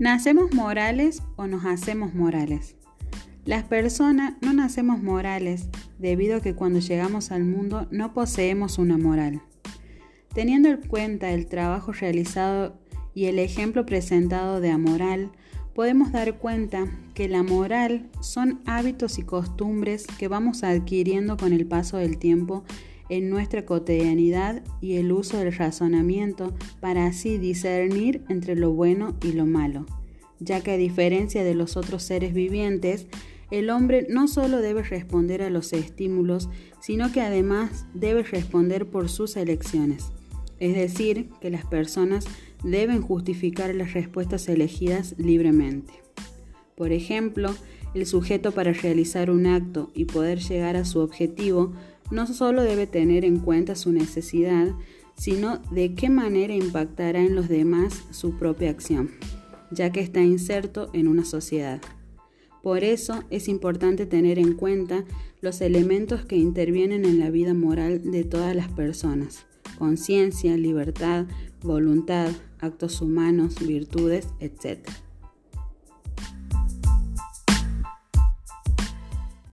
¿Nacemos morales o nos hacemos morales? Las personas no nacemos morales debido a que cuando llegamos al mundo no poseemos una moral. Teniendo en cuenta el trabajo realizado y el ejemplo presentado de amoral, podemos dar cuenta que la moral son hábitos y costumbres que vamos adquiriendo con el paso del tiempo en nuestra cotidianidad y el uso del razonamiento para así discernir entre lo bueno y lo malo, ya que a diferencia de los otros seres vivientes, el hombre no solo debe responder a los estímulos, sino que además debe responder por sus elecciones. Es decir, que las personas deben justificar las respuestas elegidas libremente. Por ejemplo, el sujeto para realizar un acto y poder llegar a su objetivo no solo debe tener en cuenta su necesidad, sino de qué manera impactará en los demás su propia acción, ya que está inserto en una sociedad. Por eso es importante tener en cuenta los elementos que intervienen en la vida moral de todas las personas, conciencia, libertad, voluntad, actos humanos, virtudes, etc.